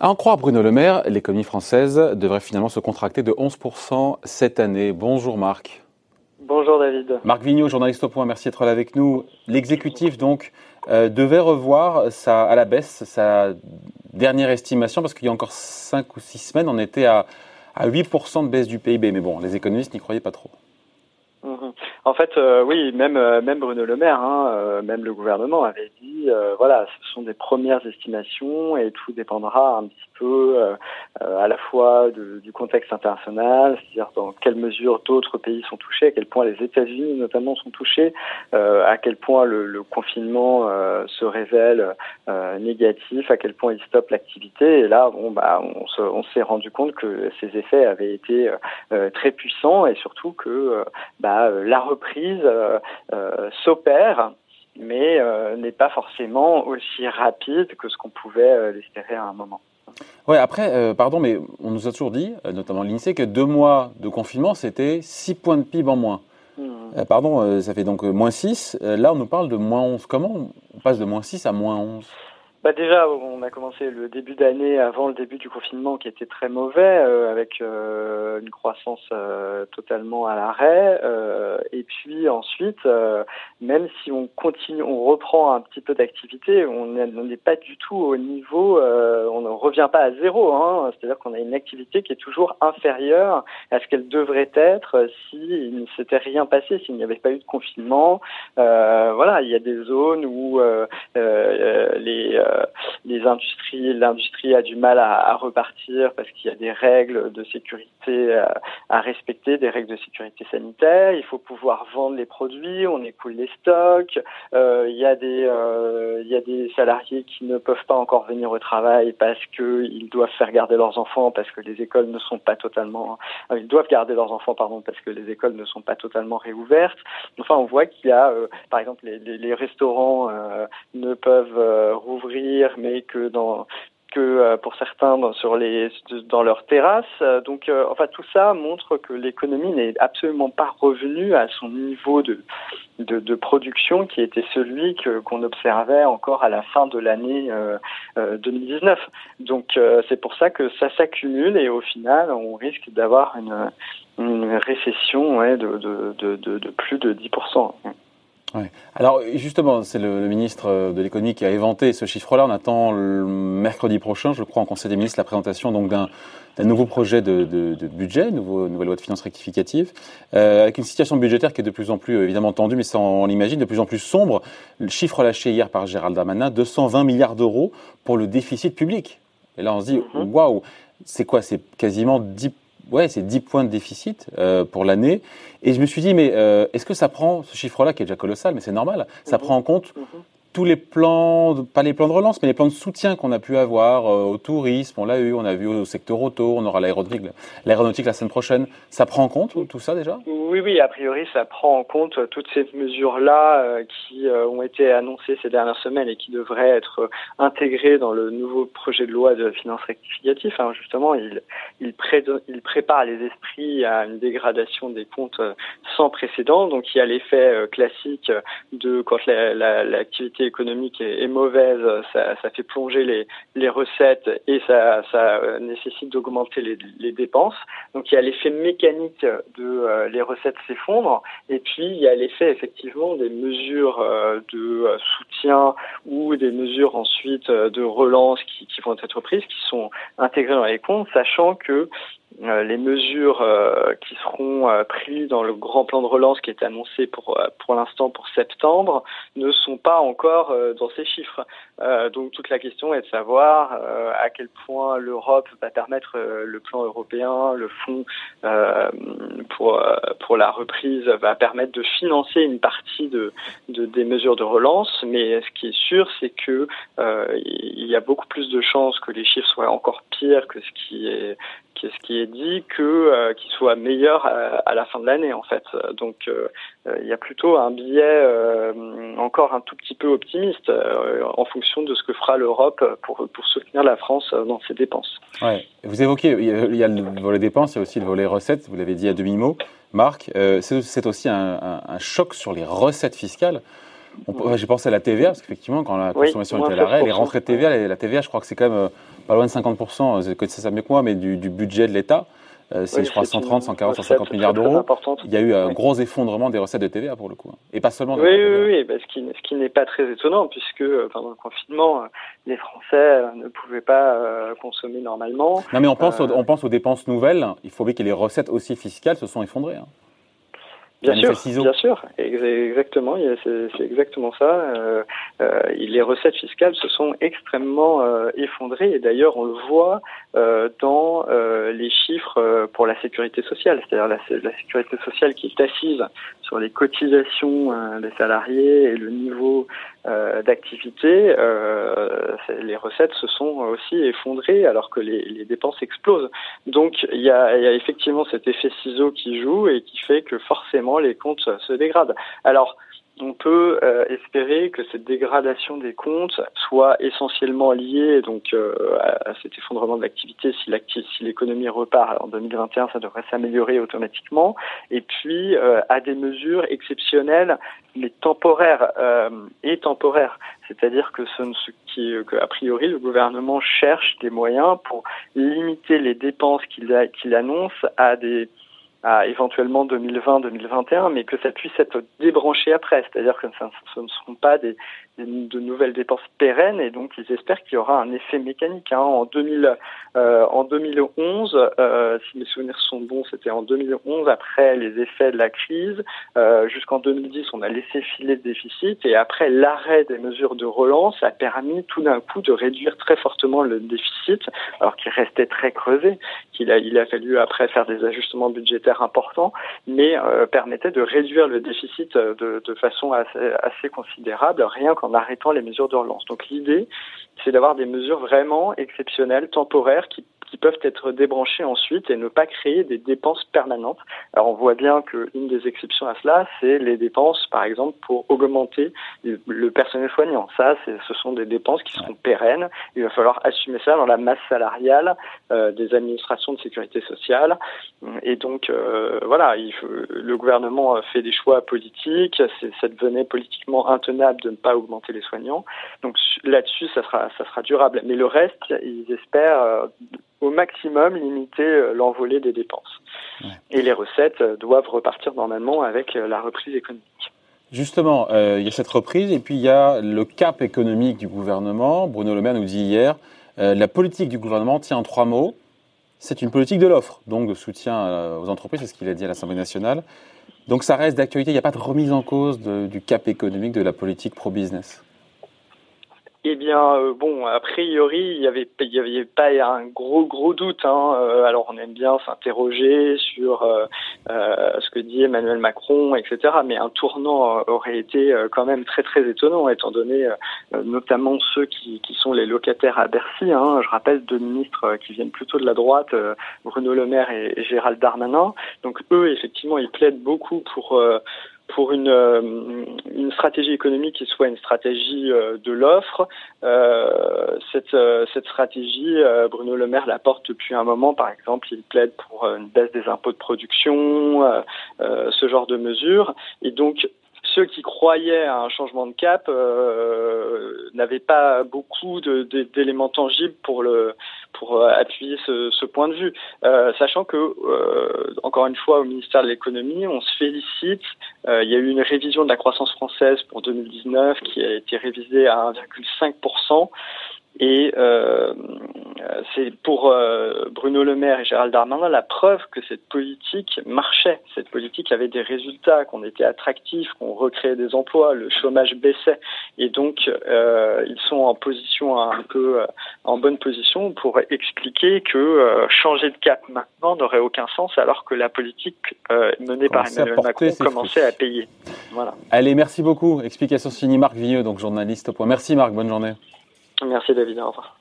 À en croire Bruno Le Maire, l'économie française devrait finalement se contracter de 11% cette année. Bonjour Marc. Bonjour David. Marc Vigneault, journaliste au point, merci d'être là avec nous. L'exécutif donc euh, devait revoir sa, à la baisse sa dernière estimation parce qu'il y a encore 5 ou 6 semaines on était à, à 8% de baisse du PIB. Mais bon, les économistes n'y croyaient pas trop. Mhm. En fait, euh, oui, même euh, même Bruno Le Maire, hein, euh, même le gouvernement avait dit, voilà, ce sont des premières estimations et tout dépendra un petit peu à la fois du contexte international, c'est-à-dire dans quelle mesure d'autres pays sont touchés, à quel point les États-Unis notamment sont touchés, à quel point le, le confinement se révèle négatif, à quel point il stoppe l'activité. Et là, bon, bah, on s'est rendu compte que ces effets avaient été très puissants et surtout que bah, la reprise euh, euh, s'opère mais euh, n'est pas forcément aussi rapide que ce qu'on pouvait l'espérer à un moment. Ouais, après, pardon, mais on nous a toujours dit, notamment l'INSEE, que deux mois de confinement, c'était 6 points de PIB en moins. Hmm. pardon, ça fait donc moins 6. là, on nous parle de moins 11. Comment on passe de moins 6 à moins 11 bah déjà, on a commencé le début d'année avant le début du confinement qui était très mauvais, euh, avec euh, une croissance euh, totalement à l'arrêt. et puis ensuite, même si on continue, on reprend un petit peu d'activité, on n'est pas du tout au niveau, on ne revient pas à zéro. Hein, C'est-à-dire qu'on a une activité qui est toujours inférieure à ce qu'elle devrait être s'il ne s'était rien passé, s'il n'y avait pas eu de confinement. voilà, il y a des zones où les euh, les industries, l'industrie a du mal à, repartir parce qu'il y a des règles de sécurité à, respecter, des règles de sécurité sanitaire. Il faut pouvoir vendre les produits, on écoule les stocks. Euh, il y a des euh, il y a des salariés qui ne peuvent pas encore venir au travail parce qu'ils doivent faire garder leurs enfants parce que les écoles ne sont pas totalement ils doivent garder leurs enfants pardon parce que les écoles ne sont pas totalement réouvertes. Enfin, on voit qu'il y a par exemple les, les, les restaurants ne peuvent rouvrir mais que euh, pour certains dans, sur les dans leurs terrasses. Donc, euh, enfin, tout ça montre que l'économie n'est absolument pas revenue à son niveau de de, production qui était celui que qu'on observait encore à la fin de l'année euh, 2019. Donc, c'est pour ça que ça s'accumule et au final, on risque d'avoir une, récession de, de, de, plus de 10%. Alors justement, c'est le, ministre de l'économie qui a éventé ce chiffre-là. On attend le mercredi prochain, je crois, en Conseil des ministres, la présentation donc d'un nouveau projet de, budget, nouveau, nouvelle loi de finances rectificative, euh, avec une situation budgétaire qui est de plus en plus évidemment tendue, mais ça on l'imagine, de plus en plus sombre. Le chiffre lâché hier par Gérald Darmanin, 220 milliards d'euros pour le déficit public. Et là, on se dit, mhm. waouh, c'est quoi? C'est quasiment 10 ouais, c'est 10 points de déficit euh, pour l'année. Et je me suis dit, mais euh, est-ce que ça prend, ce chiffre-là qui est déjà colossal, mais c'est normal, ça mhm. prend en compte mhm tous les plans, pas les plans de relance, mais les plans de soutien qu'on a pu avoir euh, au tourisme, on l'a eu, on a vu au secteur auto, on aura l'aéronautique, l'aéronautique la semaine prochaine. Ça prend en compte tout ça déjà? Oui, oui, a priori, ça prend en compte toutes ces mesures-là euh, qui euh, ont été annoncées ces dernières semaines et qui devraient être intégrées dans le nouveau projet de loi de finances rectificatif. Hein, justement, il, prépare les esprits à une dégradation des comptes sans précédent. Donc, il y a l'effet classique de quand l'activité économique est, mauvaise, ça, fait plonger les, recettes et ça, euh, nécessite d'augmenter les, dépenses. Donc il y a l'effet mécanique de euh, les recettes s'effondrent et puis il y a l'effet effectivement des mesures euh, de soutien ou des mesures ensuite de relance qui, vont être prises, qui sont intégrées dans les comptes, sachant que les mesures euh, qui seront euh, prises dans le grand plan de relance qui est annoncé pour pour l'instant pour septembre ne sont pas encore dans ces chiffres. donc toute la question est de savoir à quel point l'Europe va permettre le plan européen, le fonds pour pour la reprise va permettre de financer une partie de, de des mesures de relance. Mais ce qui est sûr, c'est que il y a beaucoup plus de chances que les chiffres soient encore pires que ce qui est ce qui est dit que euh, qu'il soit meilleur à, la fin de l'année en fait. Donc euh, il y a plutôt un euh, encore un tout petit peu optimiste en fonction de ce que fera l'Europe pour pour soutenir la France dans ses dépenses. Ouais. Vous évoquez il y a le volet dépenses, a aussi le volet recettes. Vous l'avez dit à demi mot, Marc. c'est aussi un, choc sur les recettes fiscales. J'ai pensé à la TVA, parce qu'effectivement, quand la consommation était à l'arrêt, les rentrées de TVA, la TVA, je crois que c'est quand même pas loin de 50%, c'est ça mieux que moi, mais du, du budget de l'État. Euh, c'est, je crois, 130, 140, 150 milliards d'euros. Il y a eu un gros effondrement des recettes de TVA pour le coup. Hein. Et pas seulement. Oui, oui, oui, bah, ce qui, ce qui n'est pas très étonnant puisque euh, pendant le confinement, euh, les Français ne pouvaient pas consommer normalement. Non, mais on pense, aux, on pense aux dépenses nouvelles. Il faut bien que les recettes aussi fiscales se sont effondrées. Hein. Bien sûr, bien sûr, exactement, c'est exactement ça. Euh, euh, les recettes fiscales se sont extrêmement euh, effondrées. Et d'ailleurs on le voit euh, dans euh, les chiffres pour la sécurité sociale, c'est-à-dire la, la, sécurité sociale qui est assise sur les cotisations des salariés et le niveau d'activité. les recettes se sont aussi effondrées alors que les, dépenses explosent. Donc il y y a effectivement cet effet ciseau qui joue et qui fait que forcément les comptes se dégradent. Alors, on peut euh, espérer que cette dégradation des comptes soit essentiellement liée donc euh, à, cet effondrement de l'activité. Si l'économie repart en 2021, ça devrait s'améliorer automatiquement. Et puis euh, à des mesures exceptionnelles, mais temporaires et temporaires. C'est-à-dire que ce, ce qui, que, a priori, le gouvernement cherche des moyens pour limiter les dépenses qu'il annonce à des à éventuellement 2020-2021, mais que ça puisse être débranché après, c'est-à-dire que ce ne seront pas des, de nouvelles dépenses pérennes et donc ils espèrent qu'il y aura un effet mécanique. Hein. En, 2000, euh, 2011, euh, si mes souvenirs sont bons, c'était en 2011 après les effets de la crise. Euh, Jusqu'en 2010, on a laissé filer le déficit et après l'arrêt des mesures de relance a permis tout d'un coup de réduire très fortement le déficit, alors qu'il restait très creusé, qu'il a, il a fallu après faire des ajustements budgétaires importants, mais permettait de réduire le déficit de, de façon assez, assez considérable, rien qu'en en arrêtant les mesures de relance. Donc l'idée, c'est d'avoir des mesures vraiment exceptionnelles, temporaires, qui qui peuvent être débranchés ensuite et ne pas créer des dépenses permanentes. Alors on voit bien qu'une des exceptions à cela, c'est les dépenses, par exemple, pour augmenter le personnel soignant. Ça, ce sont des dépenses qui seront pérennes. Il va falloir assumer ça dans la masse salariale euh, des administrations de sécurité sociale. Et donc, euh, voilà, il le gouvernement fait des choix politiques. Ça devenait politiquement intenable de ne pas augmenter les soignants. Donc là-dessus, ça sera, ça sera durable. Mais le reste, ils espèrent euh, au maximum limiter euh, l'envolée des dépenses. Et les recettes euh, doivent repartir normalement avec euh, la reprise économique. Justement, il y a cette reprise et puis il y a le cap économique du gouvernement. Bruno Le Maire nous dit hier, la politique du gouvernement tient en trois mots. C'est une politique de l'offre, donc de soutien aux entreprises, c'est ce qu'il a dit à l'Assemblée nationale. Donc ça reste d'actualité, il n'y a pas de remise en cause du cap économique de la politique pro-business. Eh bien, euh, bon, a priori, il n'y avait, y avait pas un gros, gros doute. Hein. Euh, alors, on aime bien s'interroger sur euh, ce que dit Emmanuel Macron, etc. Mais un tournant aurait été quand même très, très étonnant, étant donné notamment ceux qui, qui, sont les locataires à Bercy. Hein. Je rappelle deux ministres qui viennent plutôt de la droite, Bruno Le Maire et, et Gérald Darmanin. Donc, eux, effectivement, ils plaident beaucoup pour pour une, euh, une stratégie économique qui soit une stratégie euh, de l'offre. Euh, cette, cette stratégie, Bruno Le Maire la porte depuis un moment. Par exemple, il plaide pour une baisse des impôts de production, ce genre de mesures. Et donc, ceux qui croyaient à un changement de cap n'avaient pas beaucoup d'éléments tangibles pour le pour appuyer ce, ce point de vue, euh, sachant que euh, encore une fois au ministère de l'économie, on se félicite. Euh, il y a eu une révision de la croissance française pour 2019 qui a été révisée à 1,5 et euh, c'est pour euh, Bruno Le Maire et Gérald Darmanin la preuve que cette politique marchait. Cette politique avait des résultats, qu'on était attractif, qu'on recréait des emplois, le chômage baissait. Et donc, euh, ils sont en position un peu, en bonne position pour expliquer que changer de cap maintenant n'aurait aucun sens alors que la politique menée par Emmanuel Macron commençait à payer. Voilà. Allez, merci beaucoup. Explication signée Marc Vieux, donc journaliste au point. Merci Marc, bonne journée. Merci David, au revoir.